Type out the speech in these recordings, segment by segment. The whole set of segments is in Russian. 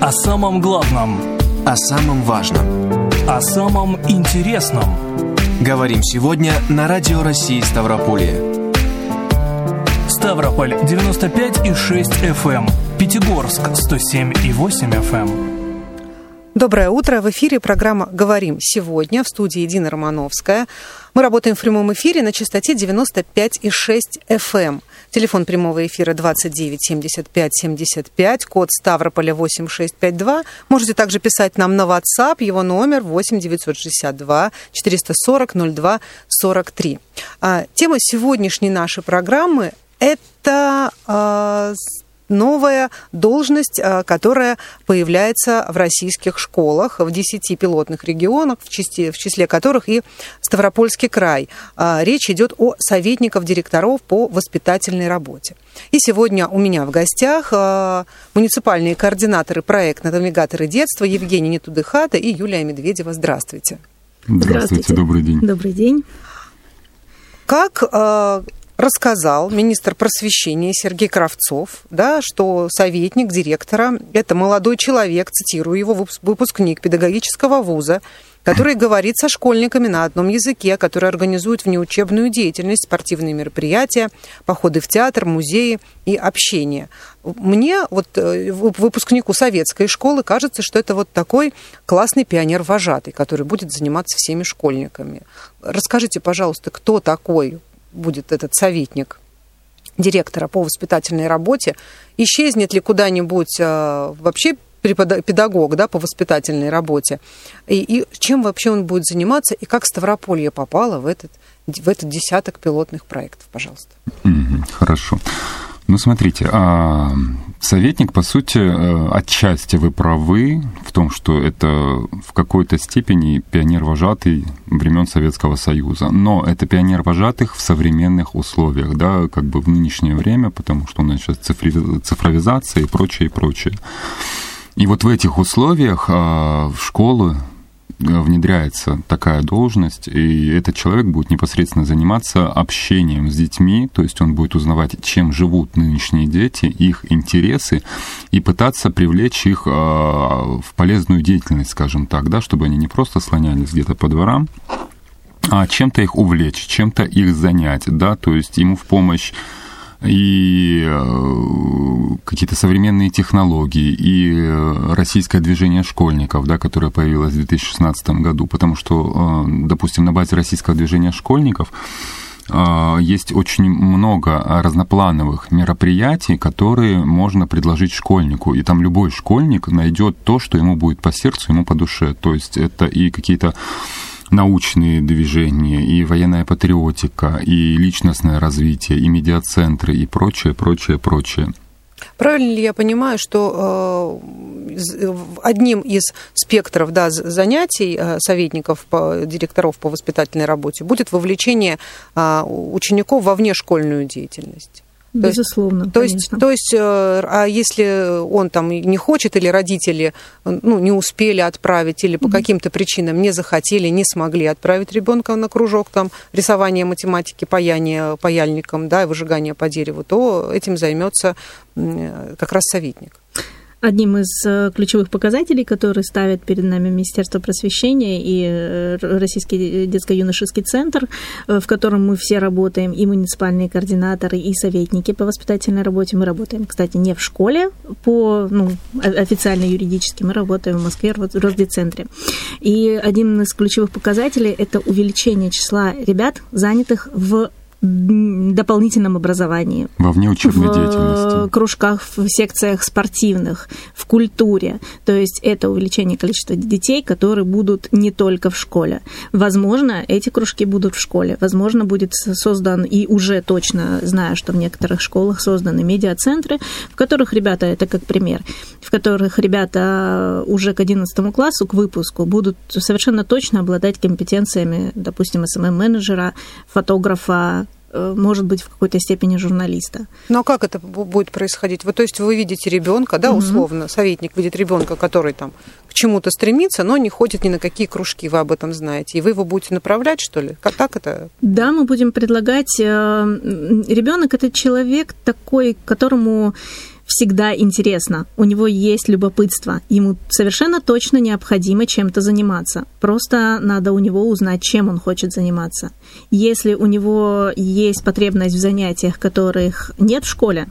О самом главном. О самом важном. О самом интересном. Говорим сегодня на Радио России Ставрополье. Ставрополь 95 и 6 FM. Пятигорск 107 и 8 FM. Доброе утро. В эфире программа «Говорим сегодня» в студии Дина Романовская. Мы работаем в прямом эфире на частоте 95,6 FM. Телефон прямого эфира 29 75 75, код Ставрополя 8652. Можете также писать нам на WhatsApp, его номер 8 962 440 02 43. А, тема сегодняшней нашей программы – это а, новая должность, э, которая появляется в российских школах в 10 пилотных регионах, в числе, в числе которых и Ставропольский край. Э, речь идет о советников директоров по воспитательной работе. И сегодня у меня в гостях э, муниципальные координаторы проекта «Навигаторы детства» Евгений Нетудыхата и Юлия Медведева. Здравствуйте. Здравствуйте, Здравствуйте. добрый день. Добрый день. Как рассказал министр просвещения Сергей Кравцов, да, что советник директора – это молодой человек, цитирую его, выпускник педагогического вуза, который говорит со школьниками на одном языке, который организует внеучебную деятельность, спортивные мероприятия, походы в театр, музеи и общение. Мне, вот э, выпускнику советской школы, кажется, что это вот такой классный пионер-вожатый, который будет заниматься всеми школьниками. Расскажите, пожалуйста, кто такой будет этот советник директора по воспитательной работе, исчезнет ли куда-нибудь э, вообще педагог да, по воспитательной работе, и, и чем вообще он будет заниматься, и как Ставрополье попало в этот, в этот десяток пилотных проектов, пожалуйста. Хорошо. Ну, смотрите, а, советник, по сути, э, отчасти вы правы в том, что это в какой-то степени пионер-вожатый времен Советского Союза. Но это пионер-вожатых в современных условиях, да, как бы в нынешнее время, потому что у нас сейчас цифровизация и прочее, и прочее. И вот в этих условиях а, в школы Э, внедряется такая должность, и этот человек будет непосредственно заниматься общением с детьми, то есть он будет узнавать, чем живут нынешние дети, их интересы, и пытаться привлечь их а, в полезную деятельность, скажем так, да, чтобы они не просто слонялись где-то по дворам, а чем-то их увлечь, чем-то их занять, да, то есть ему в помощь и э, какие-то современные технологии, и э, российское движение школьников, да, которое появилось в 2016 году, потому что, э, допустим, на базе российского движения школьников есть очень много разноплановых мероприятий, которые можно предложить школьнику. И там любой школьник найдет то, что ему будет по сердцу, ему по душе. То есть это и какие-то научные движения, и военная патриотика, и личностное развитие, и медиацентры, и прочее, прочее, прочее. Правильно ли я понимаю, что э, одним из спектров да, занятий э, советников, по, директоров по воспитательной работе будет вовлечение э, учеников во внешкольную деятельность? Безусловно. То есть, то есть, э, а если он там не хочет, или родители ну, не успели отправить, или по mm-hmm. каким-то причинам не захотели, не смогли отправить ребенка на кружок там рисование математики, паяние паяльником, да, выжигание по дереву, то этим займется как раз советник. Одним из э, ключевых показателей, которые ставит перед нами Министерство просвещения и э, Российский детско-юношеский центр, э, в котором мы все работаем, и муниципальные координаторы, и советники по воспитательной работе. Мы работаем, кстати, не в школе по ну, официально юридически, мы работаем в Москве в Росдецентре. И один из ключевых показателей – это увеличение числа ребят, занятых в дополнительном образовании. Во внеучебной в деятельности. В кружках, в секциях спортивных, в культуре. То есть это увеличение количества детей, которые будут не только в школе. Возможно, эти кружки будут в школе. Возможно, будет создан, и уже точно знаю, что в некоторых школах созданы медиацентры, в которых ребята, это как пример, в которых ребята уже к 11 классу, к выпуску, будут совершенно точно обладать компетенциями, допустим, СММ-менеджера, фотографа, Э, может быть, в какой-то степени журналиста. Ну а как это будет происходить? Вы, то есть вы видите ребенка, да, условно, угу. советник видит ребенка, который там к чему-то стремится, но не ходит ни на какие кружки, вы об этом знаете. И вы его будете направлять, что ли? Как так это? Да, мы будем предлагать. Э, Ребенок это человек такой, которому всегда интересно, у него есть любопытство, ему совершенно точно необходимо чем-то заниматься. Просто надо у него узнать, чем он хочет заниматься. Если у него есть потребность в занятиях, которых нет в школе,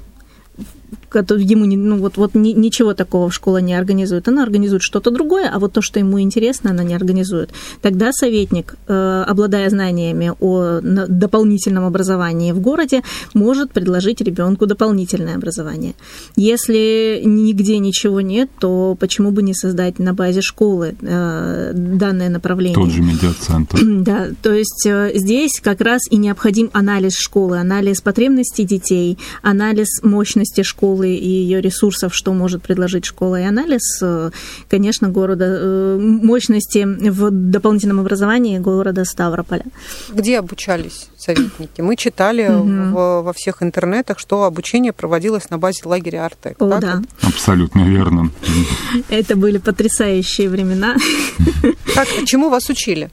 ему не, ну, вот, вот ничего такого школа не организует. Она организует что-то другое, а вот то, что ему интересно, она не организует. Тогда советник, э, обладая знаниями о дополнительном образовании в городе, может предложить ребенку дополнительное образование. Если нигде ничего нет, то почему бы не создать на базе школы э, данное направление? Тот же медиацентр. Да, то есть э, здесь как раз и необходим анализ школы, анализ потребностей детей, анализ мощности школы, школы и ее ресурсов, что может предложить школа и анализ, э, конечно, города, э, мощности в дополнительном образовании города Ставрополя. Где обучались советники? Мы читали угу. в, во всех интернетах, что обучение проводилось на базе лагеря Артек. О, да. Абсолютно верно. Это были потрясающие времена. Как, чему вас учили?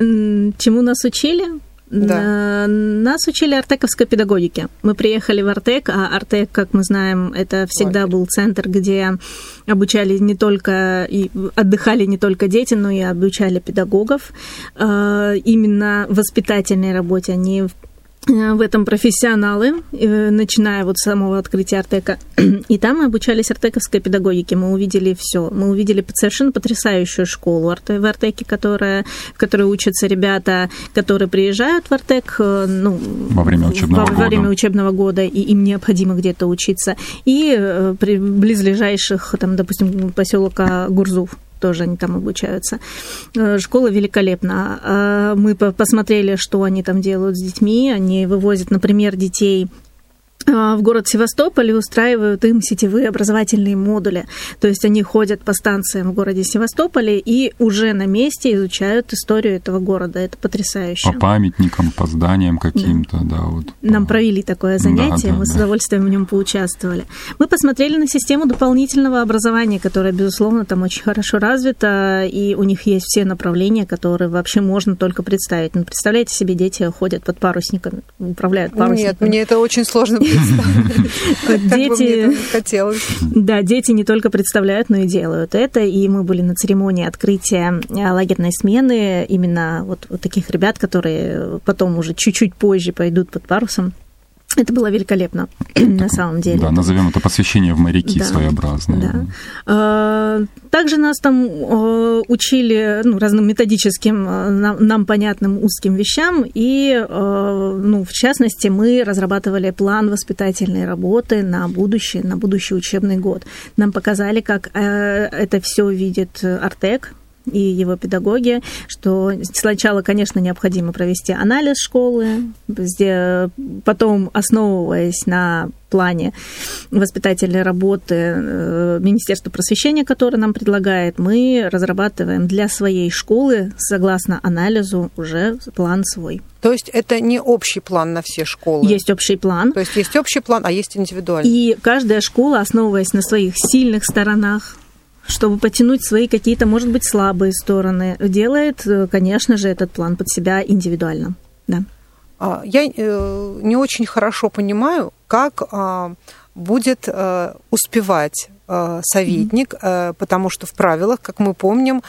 Чему нас учили? Да. Нас учили артековской педагогике. Мы приехали в Артек, а Артек, как мы знаем, это всегда был центр, где обучали не только и отдыхали не только дети, но и обучали педагогов. А, именно воспитательной работе они Э, в этом профессионалы, э, начиная вот с самого открытия Артека. И там мы обучались артековской педагогике. Мы увидели все. Мы увидели совершенно потрясающую школу в Артеке, которая, в которой учатся ребята, которые приезжают в Артек э, ну, во время учебного во, года. Во время учебного года, и им необходимо где-то учиться. И при близлежащих, там, допустим, поселка Гурзув тоже они там обучаются. Э, школа великолепна. А мы посмотрели, что они там делают с детьми. Они вывозят, например, детей в город Севастополь и устраивают им сетевые образовательные модули. То есть они ходят по станциям в городе Севастополе и уже на месте изучают историю этого города. Это потрясающе. По памятникам, по зданиям каким-то, да. да вот, Нам провели такое занятие, да, да, мы да. с удовольствием в нем поучаствовали. Мы посмотрели на систему дополнительного образования, которая, безусловно, там очень хорошо развита, и у них есть все направления, которые вообще можно только представить. Ну, представляете себе, дети ходят под парусниками, управляют парусниками. Нет, мне это очень сложно Дети... хотелось. Да, дети не только представляют, но и делают это. И мы были на церемонии открытия а, лагерной смены именно вот таких ребят, которые потом уже чуть-чуть позже пойдут под парусом. Это было великолепно, на самом деле. Да, назовем это посвящение в моряки да, своеобразное. Да. А, также нас там а, учили ну, разным методическим, а, нам, нам понятным узким вещам, и, ну, в частности, мы разрабатывали план воспитательной работы на будущее, на будущий учебный год. Нам показали, как это все видит Артек, и его педагоги, что сначала, конечно, необходимо провести анализ школы, где потом, основываясь на плане воспитательной работы э, Министерства просвещения, которое нам предлагает, мы разрабатываем для своей школы, согласно анализу, уже план свой. То есть это не общий план на все школы? Есть общий план. То есть есть общий план, а есть индивидуальный? И каждая школа, основываясь на своих сильных сторонах, чтобы потянуть свои какие-то, может быть, слабые стороны, делает, э, конечно же, этот план под себя индивидуально. Да. А, я э, не очень хорошо понимаю, как а, будет э, успевать советник, mm-hmm. потому что в правилах, как мы помним,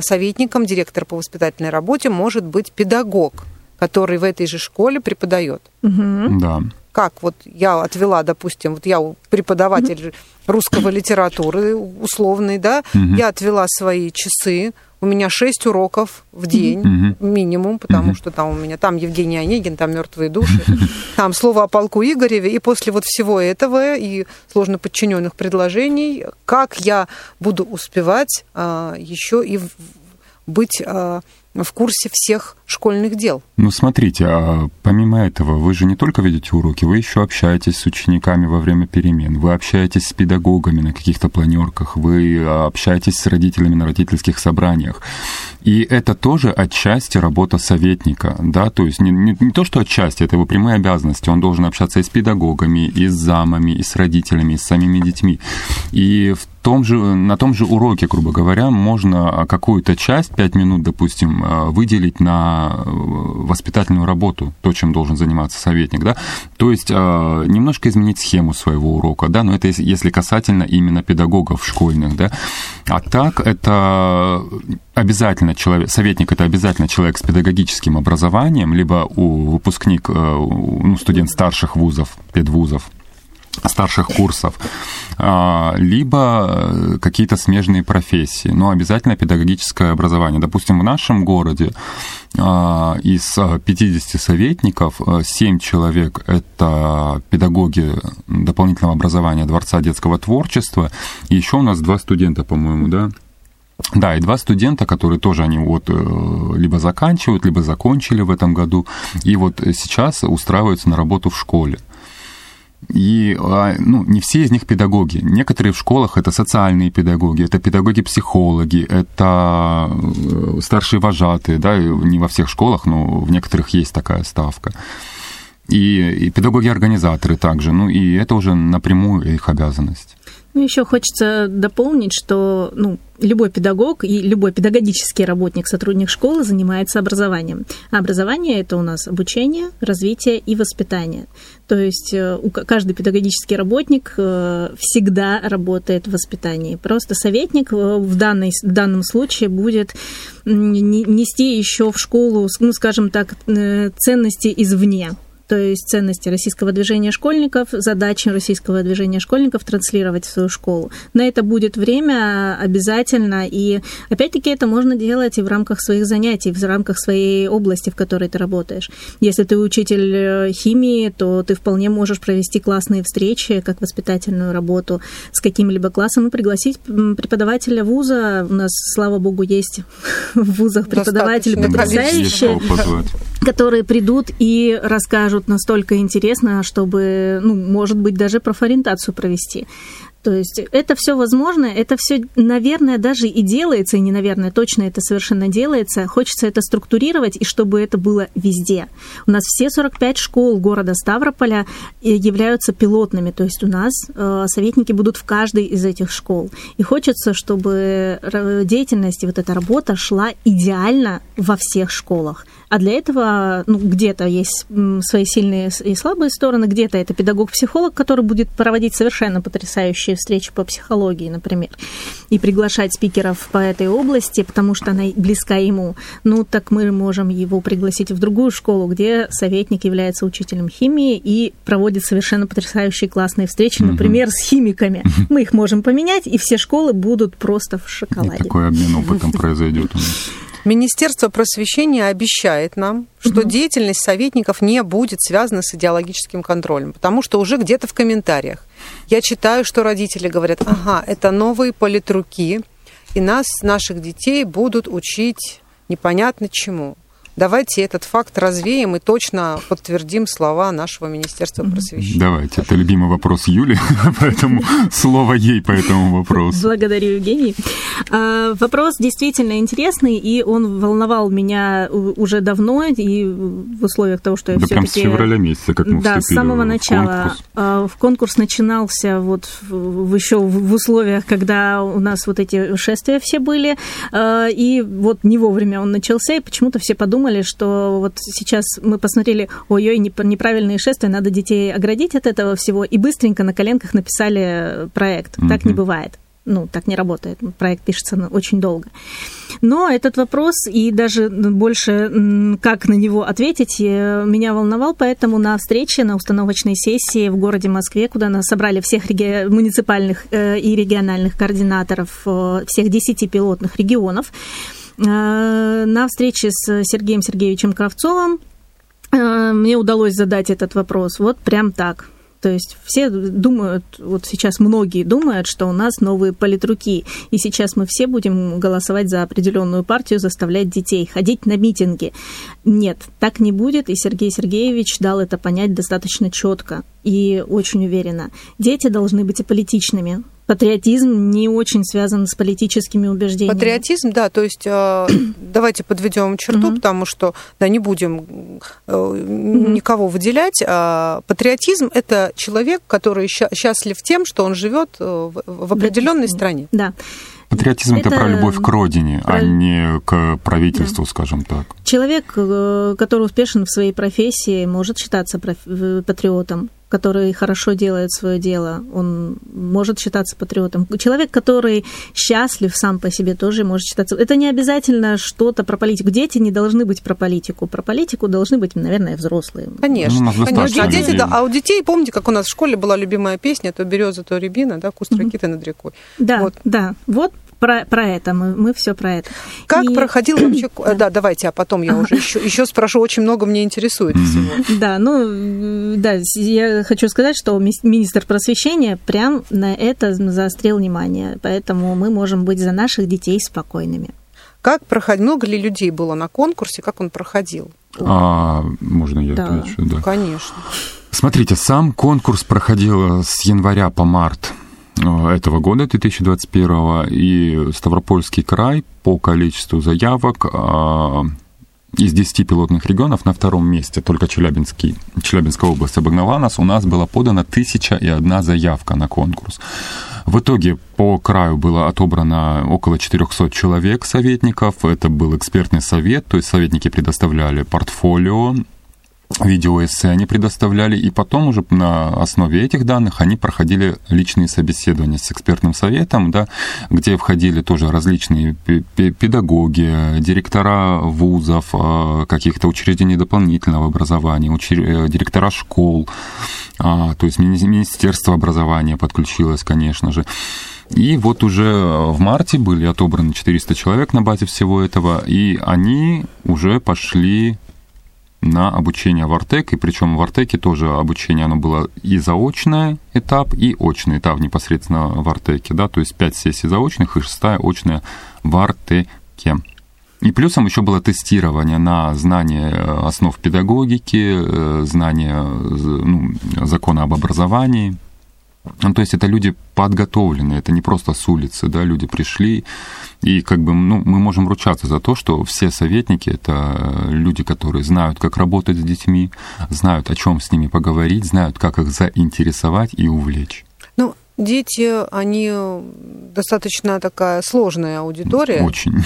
советником директора по воспитательной работе может быть педагог, который в этой же школе преподает. Mm-hmm. Да как вот я отвела, допустим, вот я преподаватель русского литературы условный, да, mm я отвела свои часы, у меня шесть уроков в день mm минимум, потому mm что там у меня там Евгений Онегин, там мертвые души, там слово о полку Игореве, и после вот всего этого и сложно подчиненных предложений, как я буду успевать а, еще и быть а, в курсе всех школьных дел. Ну, смотрите, а помимо этого, вы же не только ведете уроки, вы еще общаетесь с учениками во время перемен, вы общаетесь с педагогами на каких-то планерках, вы общаетесь с родителями на родительских собраниях. И это тоже отчасти работа советника, да, то есть не, не, не то, что отчасти, это его прямые обязанности, он должен общаться и с педагогами, и с замами, и с родителями, и с самими детьми. И в том же, на том же уроке, грубо говоря, можно какую-то часть, пять минут, допустим, выделить на воспитательную работу, то, чем должен заниматься советник, да, то есть немножко изменить схему своего урока, да, но это если касательно именно педагогов школьных, да, а так это обязательно человек, советник это обязательно человек с педагогическим образованием, либо у выпускник, ну, студент старших вузов, педвузов, старших курсов, а, либо э, какие-то смежные профессии, но обязательно педагогическое образование. Допустим, в нашем городе а, из 50 советников 7 человек — это педагоги дополнительного образования Дворца детского творчества, и еще у нас два студента, по-моему, да, да, и два студента, которые тоже они вот э, либо заканчивают, либо закончили в этом году, и вот сейчас устраиваются на работу в школе. И а, ну, не все из них педагоги. Некоторые в школах это социальные педагоги, это педагоги-психологи, это э, старшие вожатые, да, не во всех школах, но в некоторых есть такая ставка. И, и педагоги-организаторы также, ну и это уже напрямую их обязанность. Ну, еще хочется дополнить, что ну, любой педагог и любой педагогический работник, сотрудник школы занимается образованием. А образование это у нас обучение, развитие и воспитание. То есть э, каждый педагогический работник э, всегда работает в воспитании. Просто советник э, в, данной, в данном случае будет нести еще в школу, ну, скажем так, ценности извне то есть ценности российского движения школьников, задачи российского движения школьников транслировать в свою школу. На это будет время обязательно, и опять-таки это можно делать и в рамках своих занятий, в рамках своей области, в которой ты работаешь. Если ты учитель э, химии, то ты вполне можешь провести классные встречи, как воспитательную работу с каким-либо классом и пригласить преподавателя вуза. У нас, слава богу, есть в вузах преподаватели потрясающие, которые придут и расскажут скажут настолько интересно, чтобы, ну, может быть, даже профориентацию провести. То есть это все возможно, это все, наверное, даже и делается, и не наверное, точно это совершенно делается. Хочется это структурировать, и чтобы это было везде. У нас все 45 школ города Ставрополя э, являются пилотными, то есть у нас э, советники будут в каждой из этих школ. И хочется, чтобы деятельность и вот эта работа шла идеально во всех школах. А для этого ну, где-то есть свои сильные и слабые стороны, где-то это педагог-психолог, который будет проводить совершенно потрясающие встречи по психологии, например, и приглашать спикеров по этой области, потому что она близка ему. Ну, так мы можем его пригласить в другую школу, где советник является учителем химии и проводит совершенно потрясающие классные встречи, например, с химиками. Мы их можем поменять, и все школы будут просто в шоколаде. И такой обмен опытом произойдет у нас. Министерство просвещения обещает нам, что угу. деятельность советников не будет связана с идеологическим контролем, потому что уже где-то в комментариях я читаю, что родители говорят, ага, это новые политруки, и нас, наших детей, будут учить непонятно чему. Давайте этот факт развеем и точно подтвердим слова нашего Министерства просвещения. Давайте. Это любимый вопрос Юли, поэтому слово ей по этому вопросу. Благодарю, Евгений. А, вопрос действительно интересный, и он волновал меня уже давно, и в условиях того, что я да все-таки... прям с февраля месяца, как мы Да, с самого начала. Конкурс. А, в конкурс начинался вот еще в условиях, когда у нас вот эти шествия все были, а, и вот не вовремя он начался, и почему-то все подумали, подумали, что вот сейчас мы посмотрели, ой-ой, неправильные шествия, надо детей оградить от этого всего, и быстренько на коленках написали проект. Mm-hmm. Так не бывает ну, так не работает. Проект пишется очень долго. Но этот вопрос и даже больше, как на него ответить, э, меня волновал, поэтому на встрече, на установочной сессии в городе Москве, куда нас собрали всех реги... муниципальных э, и региональных координаторов э, всех 10 пилотных регионов, Э, на встрече с Сергеем Сергеевичем Кравцовым э, мне удалось задать этот вопрос вот прям так. То есть все думают, вот сейчас многие думают, что у нас новые политруки, и сейчас мы все будем голосовать за определенную партию, заставлять детей ходить на митинги. Нет, так не будет, и Сергей Сергеевич дал это понять достаточно четко и очень уверенно. Дети должны быть аполитичными, патриотизм не очень связан с политическими убеждениями. Патриотизм, да, то есть э, давайте подведем черту, потому что, да, не будем э, никого выделять. А патриотизм – это человек, который счастлив тем, что он живет э, в определенной стране. Да. Патриотизм это, это про любовь к родине, а про... а не к правительству, да. скажем так. Человек, э, который успешен в своей профессии, может считаться патриотом который хорошо делает свое дело, он может считаться патриотом. Человек, который счастлив сам по себе, тоже может считаться. Это не обязательно что-то про политику. Дети не должны быть про политику. Про политику должны быть, наверное, взрослые. Конечно. Ну, конечно. А, дети, да, а у детей, помните, как у нас в школе была любимая песня, то береза, то рябина, да, куст ракиты над рекой. Да, вот. да. Вот про, про это, мы, мы все про это. Как и... проходил вообще... Да, давайте, а потом я уже еще, еще спрошу, очень много мне интересует всего. Да, ну, да, я хочу сказать, что министр просвещения прям на это заострил внимание, поэтому мы можем быть за наших детей спокойными. Как проходил, много ли людей было на конкурсе, как он проходил? А, можно я да. отвечу? Да, конечно. Смотрите, сам конкурс проходил с января по март Э, этого года, 2021, и Ставропольский край по количеству заявок э, из 10 пилотных регионов на втором месте, только Челябинский, Челябинская область обогнала нас, у нас была подана тысяча и одна заявка на конкурс. В итоге по краю было отобрано около 400 человек советников, это был экспертный совет, то есть советники предоставляли портфолио, видеоэссе они предоставляли, и потом уже на основе этих данных они проходили личные собеседования с экспертным советом, да, где входили тоже различные педагоги, директора вузов, а, каких-то учреждений дополнительного образования, э, директора школ, а, то есть Министерство образования подключилось, конечно же. И вот уже в марте были отобраны 400 человек на базе всего этого, и они уже пошли на обучение в Артек, и причем в Артеке тоже обучение, оно было и заочное этап, и очный этап непосредственно в Артеке, да, то есть 5 сессий заочных и шестая очная в Артеке. И плюсом еще было тестирование на знание э, основ педагогики, э, знание ну, закона об образовании – ну, то есть это люди подготовленные, это не просто с улицы, да, люди пришли, и как бы, ну, мы можем ручаться за то, что все советники — это люди, которые знают, как работать с детьми, знают, о чем с ними поговорить, знают, как их заинтересовать и увлечь. Ну, дети, они достаточно такая сложная аудитория. Очень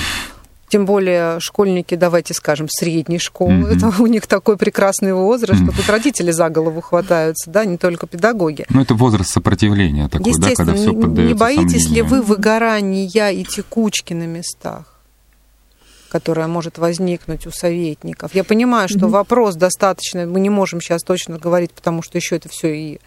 тем более школьники, давайте скажем, средней школы, mm-hmm. это у них такой прекрасный возраст, mm-hmm. что тут родители за голову хватаются, да, не только педагоги. Ну, это возраст сопротивления такой, да, когда все поддается Не боитесь сомнению. ли вы выгорания и текучки на местах? которая может возникнуть у советников. Я понимаю, что mm-hmm. вопрос достаточно, мы не можем сейчас точно говорить, потому что еще это все и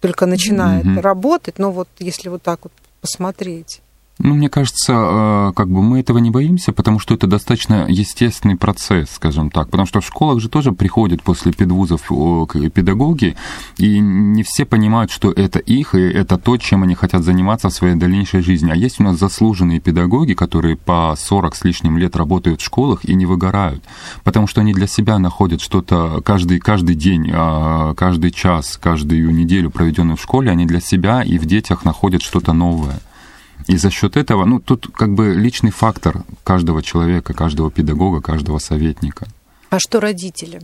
только начинает mm-hmm. работать, но вот если вот так вот посмотреть. Ну, мне кажется, э, как бы мы этого не боимся, потому что это достаточно естественный процесс, скажем так. Потому что в школах же тоже приходят после педвузов педагоги, и не все понимают, что это их, и это то, чем они хотят заниматься в своей дальнейшей жизни. А есть у нас заслуженные педагоги, которые по 40 с лишним лет работают в школах и не выгорают, потому что они для себя находят что-то каждый, каждый день, а, каждый час, каждую неделю, проведенную в школе, они для себя и в детях находят что-то новое. И за счет этого, ну, тут как бы личный фактор каждого человека, каждого педагога, каждого советника. А что родители?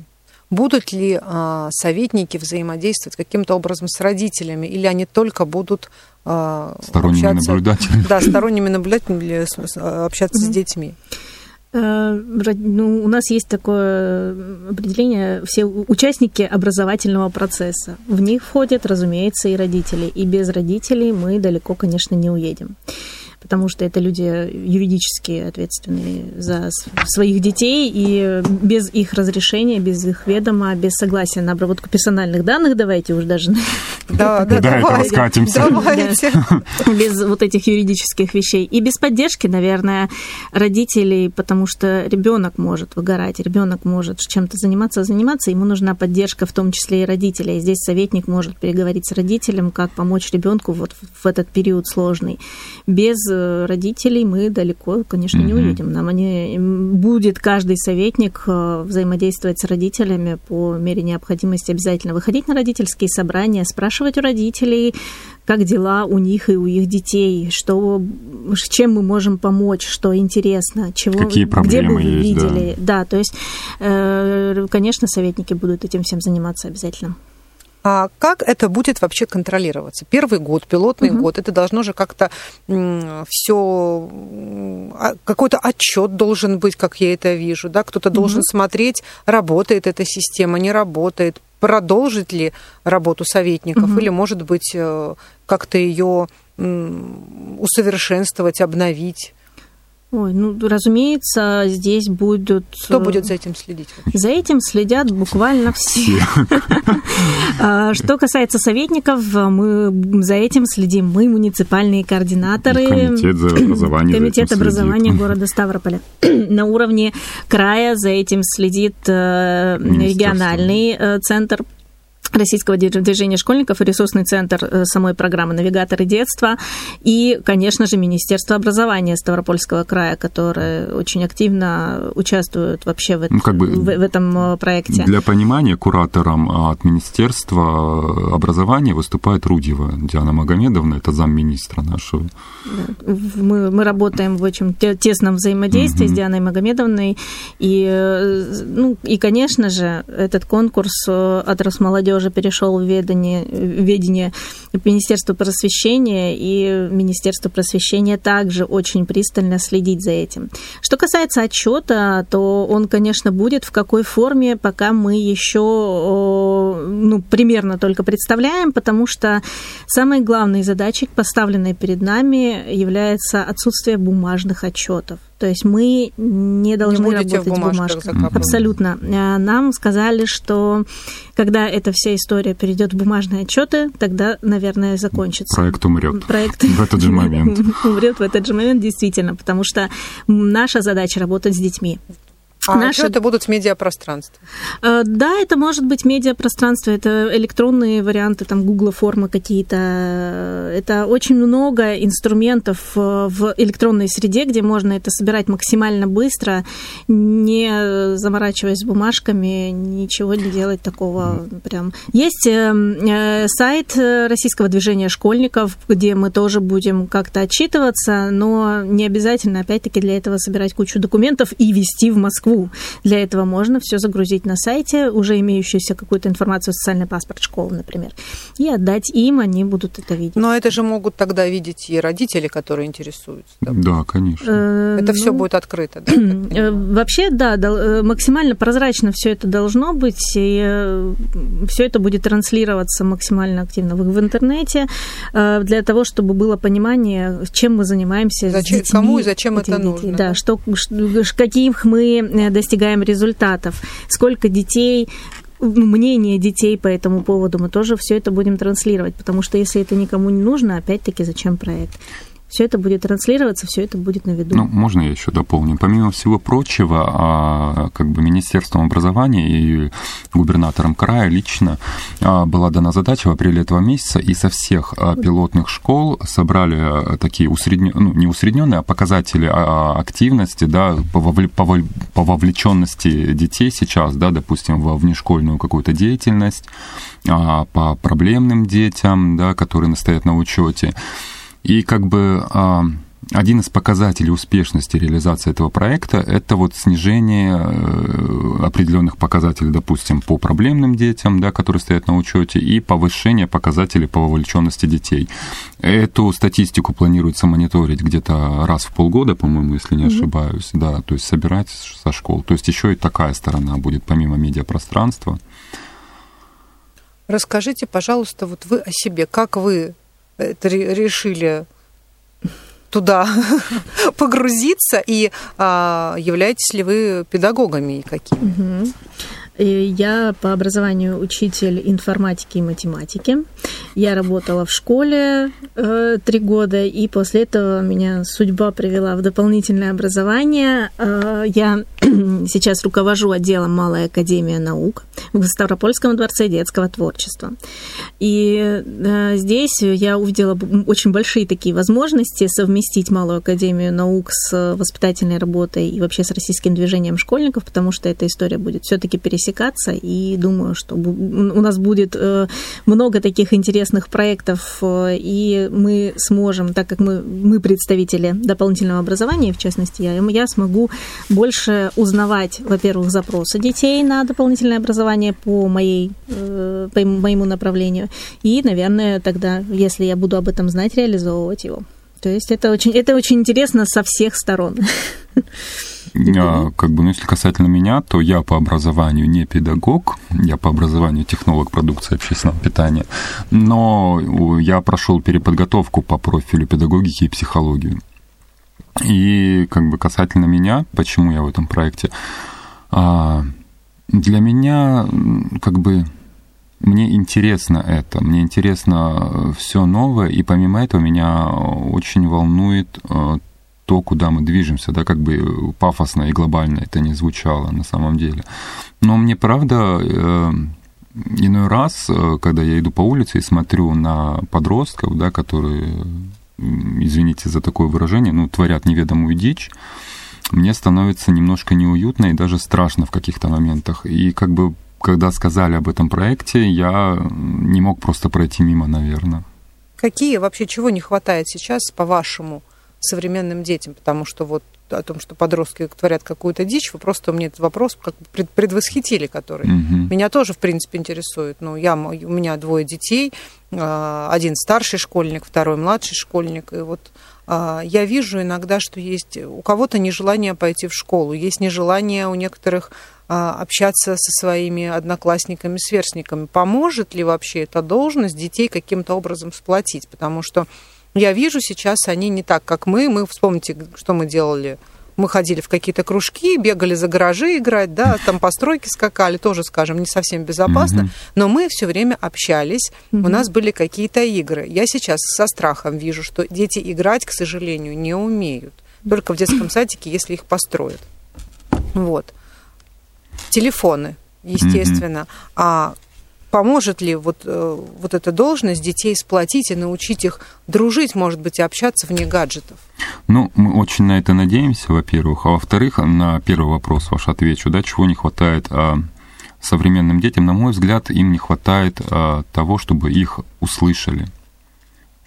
Будут ли а, советники взаимодействовать каким-то образом с родителями, или они только будут а, сторонними общаться, наблюдателями? Да, сторонними наблюдателями общаться mm-hmm. с детьми. Э, ну, у нас есть такое определение, все участники образовательного процесса. В них входят, разумеется, и родители. И без родителей мы далеко, конечно, не уедем потому что это люди юридически ответственные за своих детей, и без их разрешения, без их ведома, без согласия на обработку персональных данных, давайте уж даже... Да, да, да, давайте, давайте. Без вот этих юридических вещей. И без поддержки, наверное, родителей, потому что ребенок может выгорать, ребенок может чем-то заниматься, заниматься, ему нужна поддержка, в том числе и родителей. И здесь советник может переговорить с родителем, как помочь ребенку вот в этот период сложный. Без родителей мы далеко, конечно, не уедем. Нам они, будет каждый советник э, взаимодействовать с родителями по мере необходимости обязательно выходить на родительские собрания, спрашивать у родителей, как дела у них и у их детей, что, чем мы можем помочь, что интересно, чего, Какие проблемы где вы есть, видели. Да. да, то есть, э, конечно, советники будут этим всем заниматься обязательно. А как это будет вообще контролироваться? Первый год, пилотный угу. год, это должно же как-то все, а, какой-то отчет должен быть, как я это вижу, да, кто-то должен угу. смотреть, работает эта система, не работает, продолжит ли работу советников, угу. или, может быть, э, как-то ее усовершенствовать, обновить. Ой, ну, разумеется, здесь будут... Кто э, будет за этим следить? За этим следят буквально все. А, что касается советников, мы за этим следим. Мы муниципальные координаторы. Комитет образования города Ставрополя. На уровне края за этим следит э, региональный э, центр Российского движения школьников и ресурсный центр э, самой программы «Навигаторы детства» и, конечно же, Министерство образования Ставропольского края, которое очень активно участвует вообще в, ну, как бы в, в этом э, проекте. Для понимания, куратором от Министерства образования выступает Рудева Диана Магомедовна, это замминистра нашего. Мы, мы работаем в очень тесном взаимодействии угу. с Дианой Магомедовной, и, э, ну, и, конечно же, этот конкурс «Адрес молодежи» уже перешел в ведение, ведение Министерства просвещения, и Министерство просвещения также очень пристально следить за этим. Что касается отчета, то он, конечно, будет в какой форме, пока мы еще ну, примерно только представляем, потому что самой главной задачей, поставленной перед нами, является отсутствие бумажных отчетов. То есть мы не должны не работать в бумажках. бумажках. Абсолютно. А, нам сказали, что когда эта вся история перейдет в бумажные отчеты, тогда, наверное, закончится. Проект умрет. Проект в этот же момент. умрет в этот же момент, действительно, потому что наша задача работать с детьми. А Наши... это будут медиапространства? Э, да, это может быть медиапространство, это электронные варианты, там, Google формы какие-то. Это очень много инструментов э, в электронной среде, где можно это собирать максимально быстро, не заморачиваясь бумажками, ничего не делать такого прям. Есть э, сайт Российского движения школьников, где мы тоже будем как-то отчитываться, но не обязательно, опять-таки, для этого собирать кучу документов и вести в Москву Для этого можно все загрузить на сайте, уже имеющуюся какую-то информацию, социальный паспорт школы, например, и отдать им, они будут это видеть. Но это же могут тогда видеть и родители, которые интересуются. Да, да конечно. Э, это все ну, будет открыто, да? Э, вообще, да, э, максимально прозрачно все это должно быть, и все это будет транслироваться максимально активно в интернете для того, чтобы было понимание, чем мы занимаемся. Зачем, с детьми, кому и зачем это нужно? Да, что, каких мы достигаем результатов, сколько детей мнение детей по этому поводу, мы тоже все это будем транслировать, потому что если это никому не нужно, опять-таки, зачем проект? Все это будет транслироваться, все это будет на виду. Ну, можно я еще дополню? Помимо всего прочего, а, как бы Министерством образования и губернатором края лично а, была дана задача в апреле этого месяца, и со всех а, пилотных школ собрали такие усредненные, ну, не усредненные, а показатели активности, да, по вовлеченности детей сейчас, да, допустим, во внешкольную какую-то деятельность, по проблемным детям, да, которые стоят на учете. И как бы а, один из показателей успешности реализации этого проекта – это вот снижение э, определенных показателей, допустим, по проблемным детям, да, которые стоят на учете, и повышение показателей по вовлеченности детей. Эту статистику планируется мониторить где-то раз в полгода, по-моему, если не ошибаюсь, mm-hmm. да, то есть собирать со школ. То есть еще и такая сторона будет, помимо медиапространства. Расскажите, пожалуйста, вот вы о себе, как вы решили туда погрузиться и а, являетесь ли вы педагогами какими? Угу. Я по образованию учитель информатики и математики. Я работала в школе э, три года, и после этого меня судьба привела в дополнительное образование. Э, я сейчас руковожу отделом Малая Академия наук в Ставропольском дворце детского творчества. И э, здесь я увидела очень большие такие возможности совместить Малую Академию наук с воспитательной работой и вообще с российским движением школьников, потому что эта история будет все-таки пересекаться, и думаю, что у нас будет много таких интересных чудесных проектов, э, и мы сможем, так как мы, мы представители дополнительного образования, в частности я, я смогу больше узнавать, во-первых, запросы детей на дополнительное образование по, моей, э, по моему направлению, и, наверное, тогда, если я буду об этом знать, реализовывать его. То есть это очень, это очень интересно со всех сторон. А, как бы, ну, если касательно меня, то я по образованию не педагог, я по образованию технолог продукции общественного питания, но я прошел переподготовку по профилю педагогики и психологии. И как бы касательно меня, почему я в этом проекте, а, для меня как бы мне интересно это, мне интересно все новое, и помимо этого меня очень волнует э, то, куда мы движемся, да, как бы пафосно и глобально это не звучало на самом деле. Но мне правда э, иной раз, э, когда я иду по улице и смотрю на подростков, да, которые, извините за такое выражение, ну, творят неведомую дичь, мне становится немножко неуютно и даже страшно в каких-то моментах. И как бы, когда сказали об этом проекте, я не мог просто пройти мимо, наверное. Какие вообще, чего не хватает сейчас, по-вашему, современным детям, потому что вот о том, что подростки творят какую-то дичь, вы просто мне этот вопрос как бы предвосхитили, который Мгм. меня тоже, в принципе, интересует. Ну, я, у меня двое детей, а, один старший школьник, второй младший школьник, и вот а, я вижу иногда, что есть у кого-то нежелание пойти в школу, есть нежелание у некоторых а, общаться со своими одноклассниками, сверстниками. Поможет ли вообще эта должность детей каким-то образом сплотить? Потому что я вижу сейчас, они не так, как мы. Мы, вспомните, что мы делали. Мы ходили в какие-то кружки, бегали за гаражи играть, да, там постройки скакали, тоже, скажем, не совсем безопасно, Мгм. но мы все время общались, у нас были какие-то игры. Я сейчас со страхом вижу, что дети играть, к сожалению, не умеют. Только в детском садике, если их построят. Вот. Телефоны, естественно. А поможет ли вот, э, вот эта должность детей сплотить и научить их дружить, может быть, и общаться вне гаджетов? Ну, мы очень на это надеемся, во-первых. А во-вторых, на первый вопрос ваш отвечу, да, чего не хватает а, современным детям. На мой взгляд, им не хватает а, того, чтобы их услышали.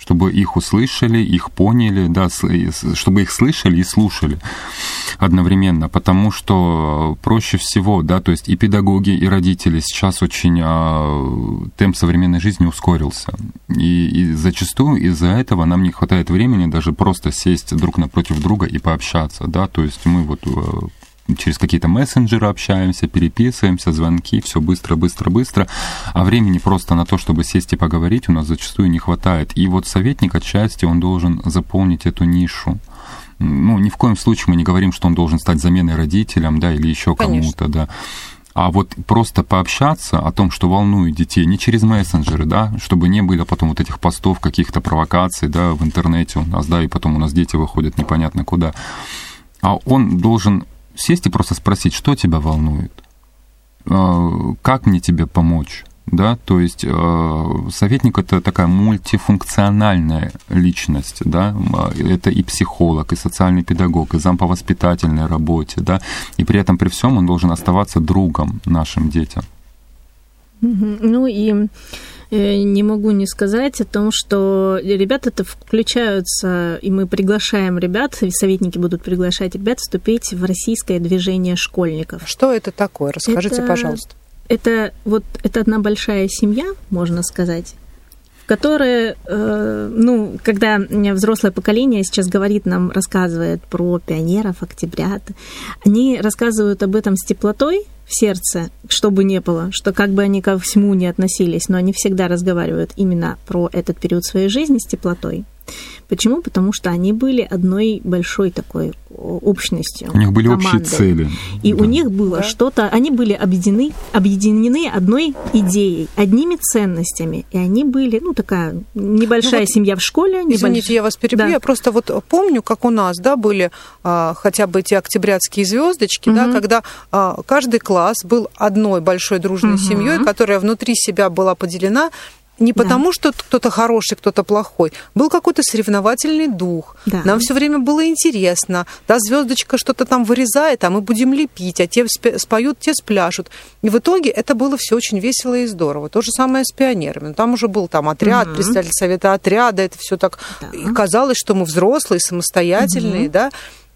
Чтобы их услышали, их поняли, да, чтобы их слышали и слушали одновременно, потому что проще всего, да, то есть и педагоги, и родители сейчас очень а, темп современной жизни ускорился, и, и зачастую из-за этого нам не хватает времени даже просто сесть друг напротив друга и пообщаться, да, то есть мы вот э, через какие-то мессенджеры общаемся, переписываемся, звонки, все быстро, быстро, быстро, а времени просто на то, чтобы сесть и поговорить, у нас зачастую не хватает. И вот советник отчасти, он должен заполнить эту нишу. Ну, ни в коем случае мы не говорим, что он должен стать заменой родителям, да, или еще кому-то, да. А вот просто пообщаться о том, что волнует детей, не через мессенджеры, да, чтобы не было потом вот этих постов, каких-то провокаций, да, в интернете у нас, да, и потом у нас дети выходят непонятно куда. А он должен сесть и просто спросить, что тебя волнует, Э, как мне тебе помочь, да, то есть э, советник это такая мультифункциональная личность, да, М, это и психолог, и социальный педагог, и зам по воспитательной работе, да, и при этом при всем он должен оставаться другом нашим детям. Ну и не могу не сказать о том, что ребята-то включаются, и мы приглашаем ребят, и советники будут приглашать ребят вступить в российское движение школьников. Что это такое? Расскажите, Это- пожалуйста. Это вот это одна большая семья, можно сказать, в которой, э, ну, когда взрослое поколение сейчас говорит нам, рассказывает про пионеров, октябрят, они рассказывают об этом с теплотой в сердце, что бы ни было, что как бы они ко всему не относились, но они всегда разговаривают именно про этот период своей жизни с теплотой. Почему? Потому что они были одной большой такой общностью. У них были командой. общие цели. И Да. у них было Да. что-то, они были объединены, объединены одной идеей, одними ценностями. И они были, ну, такая небольшая Ну вот, семья в школе. Извините, небольш- я вас перебью. Да. Я просто вот помню, как у нас, да, были а, хотя бы эти октябрятские звездочки, да, Мгм. когда а, каждый класс был одной большой дружной Мгм. семьей, которая внутри себя была поделена не потому, что кто-то хороший, кто-то плохой. Был какой-то соревновательный дух. Да. Нам все время было интересно. Да, звездочка что-то там вырезает, а мы будем лепить, а те споют, те спляшут. И в итоге это было все очень весело и здорово. То же самое с пионерами. Там уже был там отряд, Мгм. представитель совета отряда, это все так. Да. И казалось, что мы взрослые, самостоятельные, да.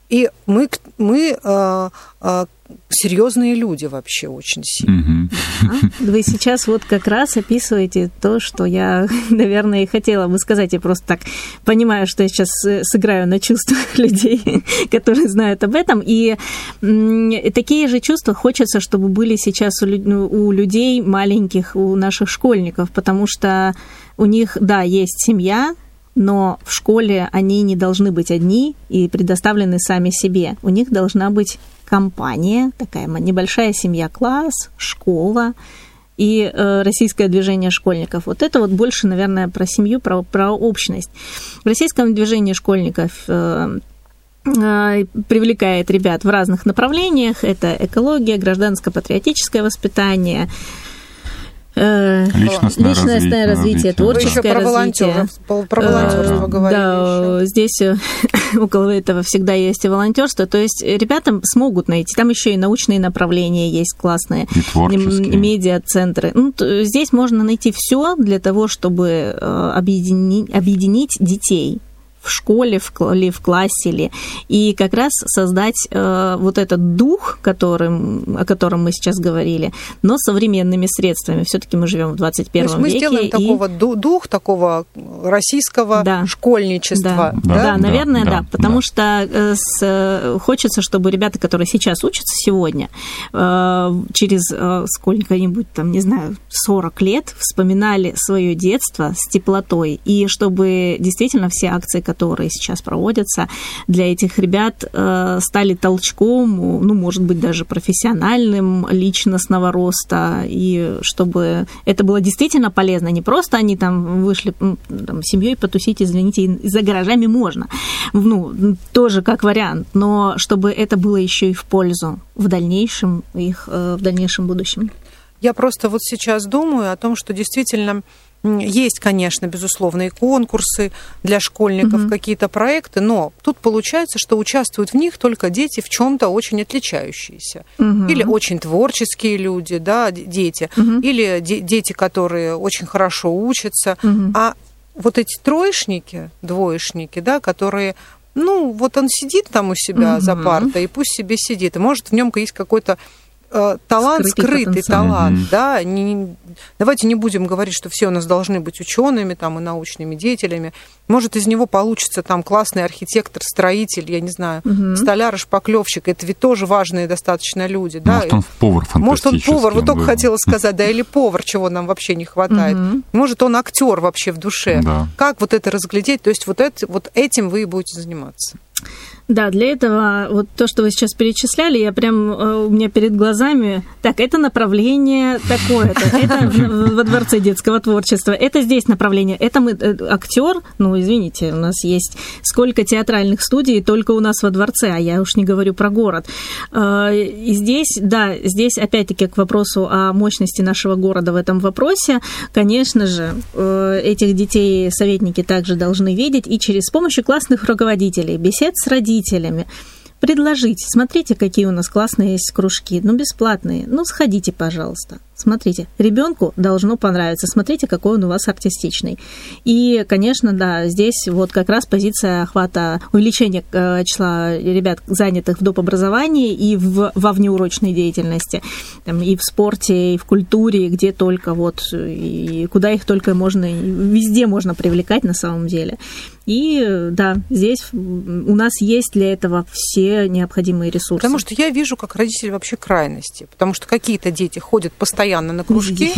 И мы, мы э, э, серьезные люди вообще очень сильно. Мгм. Вы сейчас вот как раз описываете то, что я, наверное, и хотела бы сказать. Я просто так понимаю, что я сейчас сыграю на чувствах людей, которые знают об этом. И такие же чувства хочется, чтобы были сейчас ну, у людей маленьких, у наших школьников, потому что у них, да, есть семья, но в школе они не должны быть одни и предоставлены сами себе. У них должна быть компания, такая небольшая семья, класс, школа и э, российское движение школьников. Вот это вот больше, наверное, про семью, про, про общность. В российском движении школьников э, э, привлекает ребят в разных направлениях. Это экология, гражданско-патриотическое воспитание, э, Личностное развитие, развитие, развитие, да. Вы еще творческое про развитие. про волонтерство Э, говорили Да, еще. здесь э, около этого всегда есть и волонтерство. То есть ребята смогут найти. Там еще и научные направления есть классные. И творческие. Медиа-центры. Ну, здесь можно найти все для того, чтобы э, объединить, объединить детей в школе, в, или в классе, или, и как раз создать э, вот этот дух, которым, о котором мы сейчас говорили, но современными средствами. Все-таки мы живем в 21 То есть мы веке. сделаем и- такого ду- дух такого российского Да. школьничества. Да, Да, да, да, наверное, да. да, потому да. что э, с, э, хочется, чтобы ребята, которые сейчас учатся сегодня, э, через э, сколько-нибудь, там, не знаю, 40 лет вспоминали свое детство с теплотой, и чтобы действительно все акции, которые сейчас проводятся, для этих ребят э, стали толчком, ну, может быть, даже профессиональным, личностного роста, и чтобы это было действительно полезно, не просто они там вышли там, семьей потусить, извините, и за гаражами можно, ну, тоже как вариант, но чтобы это было еще и в пользу в дальнейшем их, э, в дальнейшем будущем. Я просто вот сейчас думаю о том, что действительно есть, конечно, безусловно, и конкурсы для школьников, Мгм. какие-то проекты, но тут получается, что участвуют в них только дети в чем-то очень отличающиеся. Мгм. Или очень творческие люди, да, дети, Мгм. или де- дети, которые очень хорошо учатся. Мгм. А вот эти троечники, двоечники, да, которые, ну, вот он сидит там у себя за Мгм. партой, и пусть себе сидит, и может в нем есть какой-то э, талант, Скрытый скрытый, талант, Мгм. да, не- давайте не будем говорить, что все у нас должны быть учеными там и научными деятелями. Может, из него получится там классный архитектор, строитель, я не знаю, Мгм. столяр шпаклевщик. Это ведь тоже важные достаточно люди, да. Может, он повар Может, он повар, вот только хотела сказать, да, или повар, чего нам вообще не хватает. Мгм. Может, он актер вообще в душе. Да. Как вот это разглядеть? То есть вот, это, вот этим вы и будете заниматься. Да, для этого вот то, что вы сейчас перечисляли, я прям э, у меня перед глазами. Так, это направление такое-то, это во дворце детского творчества, это здесь направление, это мы актер. Ну, извините, у нас есть сколько театральных студий только у нас во дворце, а я уж не говорю про город. Э, И здесь, да, здесь опять-таки к вопросу о мощности нашего города в этом вопросе, конечно же, э, этих детей советники также должны видеть и через помощью классных руководителей, бесед с родителями, предложить, смотрите, какие у нас классные есть кружки, ну, бесплатные, ну, сходите, пожалуйста. Смотрите, ребенку должно понравиться. Смотрите, какой он у вас артистичный. И, конечно, да, здесь вот как раз позиция охвата увеличения э, числа ребят, занятых в доп. образовании и в, во внеурочной деятельности, там, и в спорте, и в культуре, и где только вот, и куда их только можно, везде можно привлекать на самом деле. И да, здесь у нас есть для этого все необходимые ресурсы. Потому что я вижу, как родители вообще крайности. Потому что какие-то дети ходят постоянно на кружки,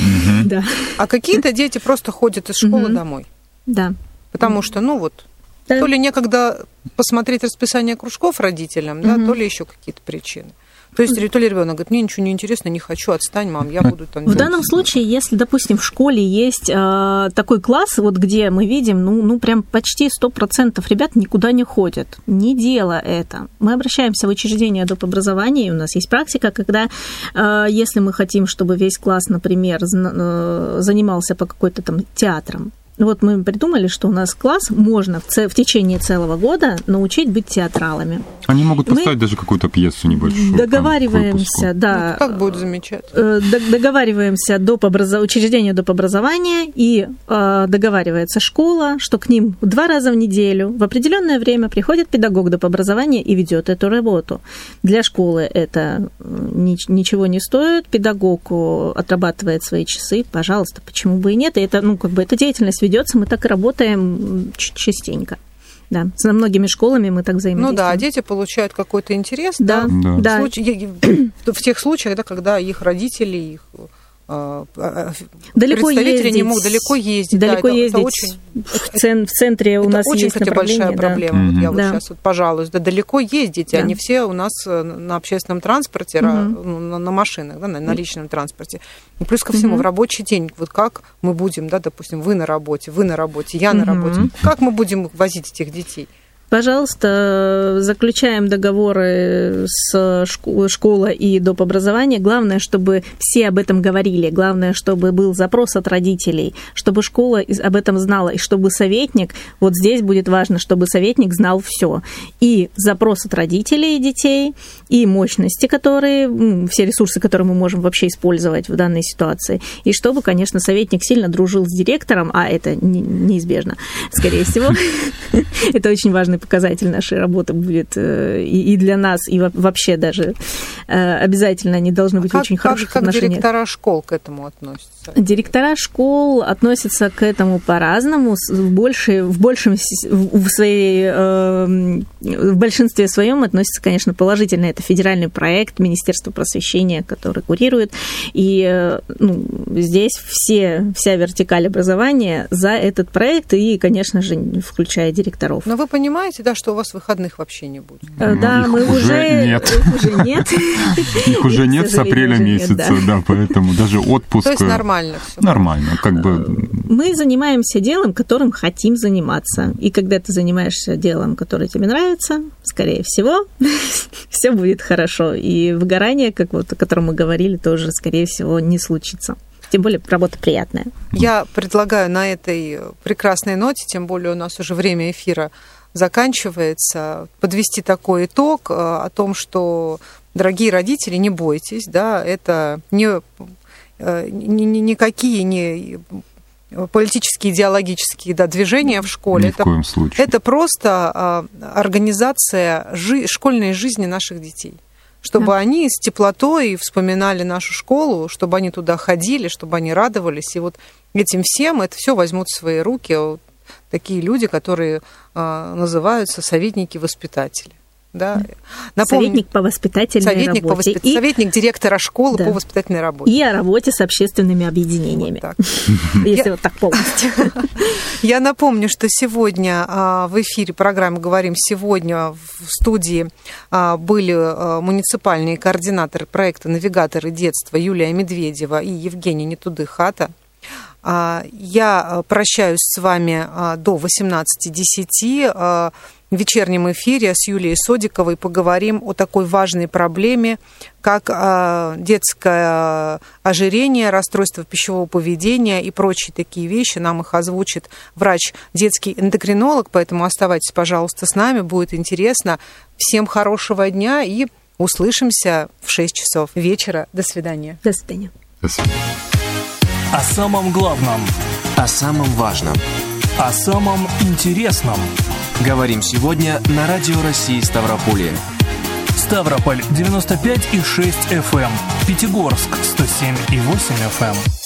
а какие-то дети просто ходят из школы домой. да. Потому что, ну вот, то ли некогда посмотреть расписание кружков родителям, да, то ли еще какие-то причины. То есть то ли ребенок говорит, мне ничего не интересно, не хочу, отстань, мам, я буду там... В данном случае, если, допустим, в школе есть э, такой класс, вот где мы видим, ну, ну прям почти 100% ребят никуда не ходят, не дело это. Мы обращаемся в учреждение доп. образования, и у нас есть практика, когда, э, если мы хотим, чтобы весь класс, например, э, занимался по какой-то там театром, вот мы придумали, что у нас класс можно в, ц... в течение целого года научить быть театралами. Они могут поставить мы даже какую-то пьесу небольшую. Договариваемся, там, да. Ну, как будет замечательно. Э, договариваемся до образ... учреждения доп. образования, и э, договаривается школа, что к ним два раза в неделю в определенное время приходит педагог доп. образования и ведет эту работу. Для школы это э, ничего не стоит, педагог отрабатывает свои часы, пожалуйста, почему бы и нет, и это, ну, как бы, эта деятельность ведется, мы так и работаем частенько. Да, с многими школами мы так взаимодействуем. Ну да, дети получают какой-то интерес. Да, да. да. В, случае, в тех случаях, да, когда их родители, их далеко представители ездить, не могут далеко ездить. Далеко да, ездить. Это, очень, в, цен, в центре у это нас очень, есть кстати, большая проблема. Да. Вот я да. вот сейчас вот пожалуюсь. Да далеко ездить, да. они все у нас э, на общественном транспорте, угу. на, на машинах, да, на, на личном транспорте. И плюс ко всему угу. в рабочий день, вот как мы будем, да, допустим, вы на работе, вы на работе, я угу. на работе, как мы будем возить этих детей? Пожалуйста, заключаем договоры с школой и доп. образования. Главное, чтобы все об этом говорили. Главное, чтобы был запрос от родителей, чтобы школа об этом знала, и чтобы советник, вот здесь будет важно, чтобы советник знал все. И запрос от родителей и детей, и мощности, которые, все ресурсы, которые мы можем вообще использовать в данной ситуации. И чтобы, конечно, советник сильно дружил с директором, а это неизбежно, скорее всего. Это очень важный показатель нашей работы будет э, и, и для нас, и вообще даже э, обязательно они должны быть а очень как, хороших как, отношениях. Как директора школ к этому относятся? Директора школ относятся к этому по-разному, в, больше, в большем, в своей, э, в большинстве своем относятся, конечно, положительно. Это федеральный проект Министерства просвещения, который курирует, и ну, здесь все, вся вертикаль образования за этот проект, и, конечно же, включая директоров. Но вы понимаете, понимаете, да, что у вас выходных вообще не будет? Э, да, мы уже нет. уже нет. Их уже нет с апреля месяца, да, поэтому даже отпуск. То есть нормально все. Нормально, как бы. Мы занимаемся делом, которым хотим заниматься. И когда ты занимаешься делом, которое тебе нравится, скорее всего, все будет хорошо. И выгорание, как вот о котором мы говорили, тоже, скорее всего, не случится тем более работа приятная. Я предлагаю на этой прекрасной ноте, тем более у нас уже время эфира заканчивается, подвести такой итог э, о том, что, дорогие родители, не бойтесь, да, это не, э, ни, ни, никакие не политические, идеологические да, движения в школе. Ни в коем случае. это просто э, организация жи- школьной жизни наших детей чтобы да. они с теплотой вспоминали нашу школу, чтобы они туда ходили, чтобы они радовались. И вот этим всем это все возьмут в свои руки такие люди, которые э, называются советники-воспитатели. Да. Напомню, советник по воспитательной советник работе. По воспит... и... Советник директора школы да. по воспитательной работе. И о работе с общественными объединениями. Вот Если вот так полностью. Я напомню, что сегодня а, в эфире программы «Говорим сегодня» в студии а, были муниципальные координаторы проекта «Навигаторы детства» Юлия Медведева и Евгений Нетудыхата. А, я э, прощаюсь с вами а, до 18.10 а, в вечернем эфире с Юлией Содиковой поговорим о такой важной проблеме, как детское ожирение, расстройство пищевого поведения и прочие такие вещи. Нам их озвучит врач, детский эндокринолог, поэтому оставайтесь, пожалуйста, с нами, будет интересно. Всем хорошего дня и услышимся в 6 часов вечера. До свидания. До свидания. До свидания. О самом главном. О самом важном. О самом интересном. Говорим сегодня на Радио России Ставрополье. Ставрополь 95,6 FM. Пятигорск 107,8 FM.